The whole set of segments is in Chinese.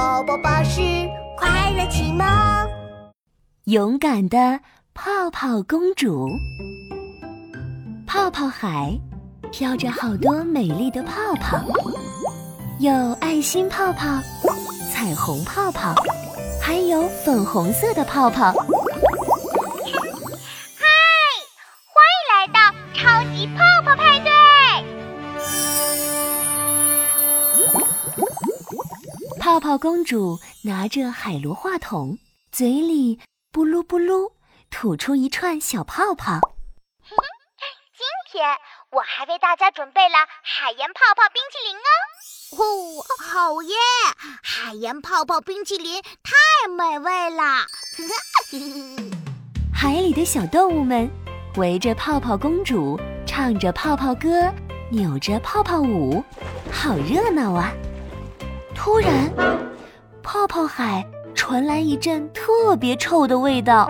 宝宝巴士快乐启蒙，勇敢的泡泡公主。泡泡海飘着好多美丽的泡泡，有爱心泡泡、彩虹泡泡，还有粉红色的泡泡。嗨，欢迎来到超级泡泡泡公主拿着海螺话筒，嘴里咕噜咕噜吐出一串小泡泡。今天我还为大家准备了海盐泡泡冰淇淋哦，哦！好耶！海盐泡泡冰淇淋太美味了！海里的小动物们围着泡泡公主，唱着泡泡歌，扭着泡泡舞，好热闹啊！突然，泡泡海传来一阵特别臭的味道。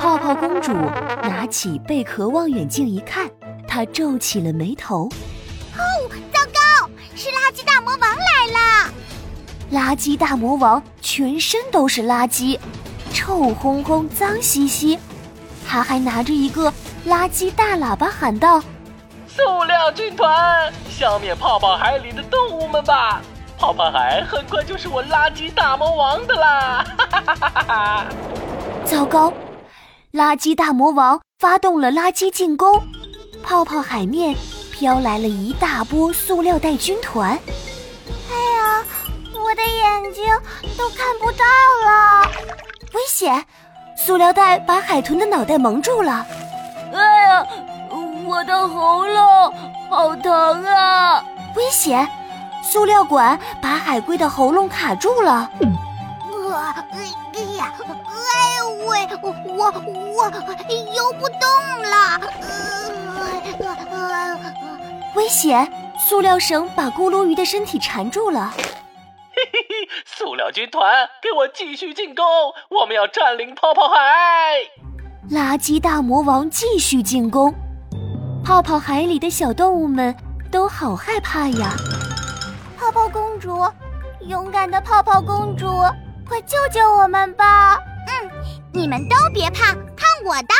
泡泡公主拿起贝壳望远镜一看，她皱起了眉头。哦，糟糕！是垃圾大魔王来了！垃圾大魔王全身都是垃圾，臭烘烘、脏兮兮。他还拿着一个垃圾大喇叭喊道：“塑料军团，消灭泡泡海里的动物们吧！”泡泡海很快就是我垃圾大魔王的啦！哈哈哈哈哈！糟糕，垃圾大魔王发动了垃圾进攻，泡泡海面飘来了一大波塑料袋军团。哎呀，我的眼睛都看不到了！危险！塑料袋把海豚的脑袋蒙住了。哎呀，我的喉咙好疼啊！危险！塑料管把海龟的喉咙卡住了。啊，哎呀，哎喂，我我我游不动了。呃、危险！塑料绳把咕噜鱼的身体缠住了。嘿嘿嘿！塑料军团，给我继续进攻！我们要占领泡泡海。垃圾大魔王继续进攻，泡泡海里的小动物们都好害怕呀。泡泡公主，勇敢的泡泡公主，快救救我们吧！嗯，你们都别怕，看我的！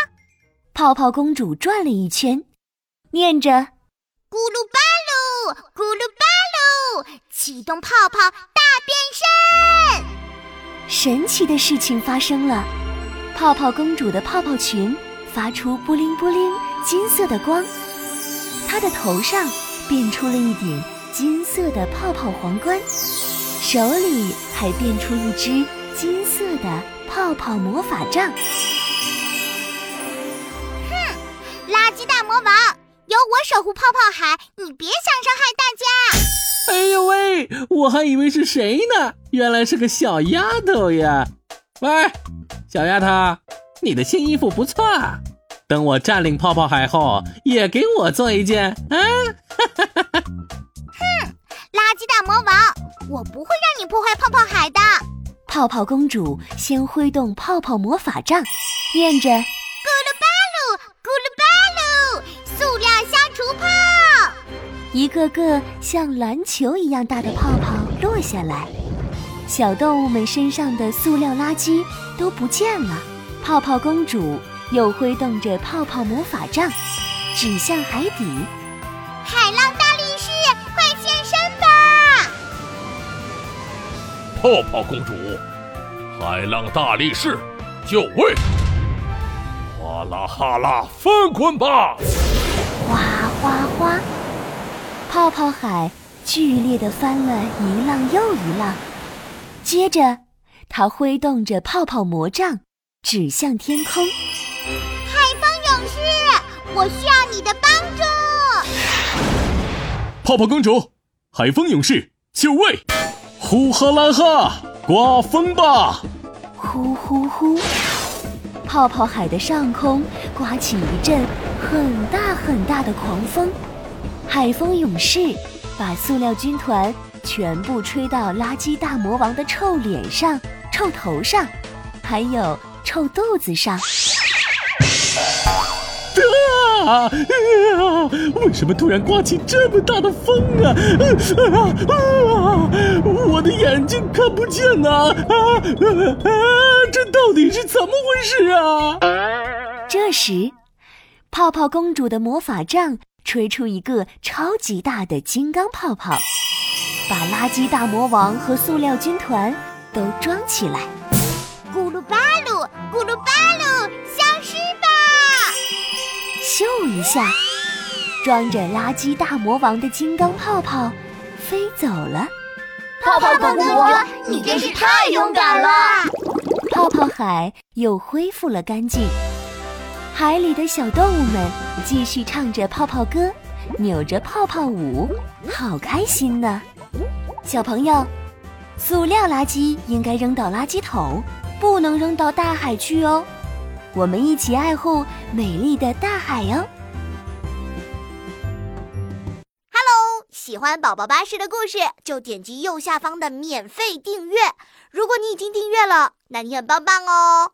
泡泡公主转了一圈，念着：“咕噜巴噜，咕噜巴噜，启动泡泡大变身！”神奇的事情发生了，泡泡公主的泡泡裙发出布灵布灵金色的光，她的头上变出了一顶。金色的泡泡皇冠，手里还变出一只金色的泡泡魔法杖。哼，垃圾大魔王，有我守护泡泡海，你别想伤害大家！哎呦喂，我还以为是谁呢，原来是个小丫头呀！喂，小丫头，你的新衣服不错啊，等我占领泡泡海后，也给我做一件啊！哈哈哈哈。哼，垃圾大魔王，我不会让你破坏泡泡海的。泡泡公主先挥动泡泡魔法杖，念着：“咕噜巴噜，咕噜巴噜，塑料消除泡。”一个个像篮球一样大的泡泡落下来，小动物们身上的塑料垃圾都不见了。泡泡公主又挥动着泡泡魔法杖，指向海底。海浪大。泡泡公主，海浪大力士，就位！哗啦哈啦，翻滚吧！哗哗哗，泡泡海剧烈的翻了一浪又一浪。接着，他挥动着泡泡魔杖，指向天空。海风勇士，我需要你的帮助！泡泡公主，海风勇士，就位！呼哈啦哈，刮风吧！呼呼呼，泡泡海的上空刮起一阵很大很大的狂风，海风勇士把塑料军团全部吹到垃圾大魔王的臭脸上、臭头上，还有臭肚子上。得啊！为什么突然刮起这么大的风啊？啊啊！我的眼睛看不见呐！啊啊！这到底是怎么回事啊？这时，泡泡公主的魔法杖吹出一个超级大的金刚泡泡，把垃圾大魔王和塑料军团都装起来。咕噜巴噜，咕噜巴下，装着垃圾大魔王的金刚泡泡飞走了。泡泡公主，你真是太勇敢了！泡泡海又恢复了干净，海里的小动物们继续唱着泡泡歌，扭着泡泡舞，好开心呢！小朋友，塑料垃圾应该扔到垃圾桶，不能扔到大海去哦。我们一起爱护美丽的大海哟！喜欢宝宝巴士的故事，就点击右下方的免费订阅。如果你已经订阅了，那你很棒棒哦！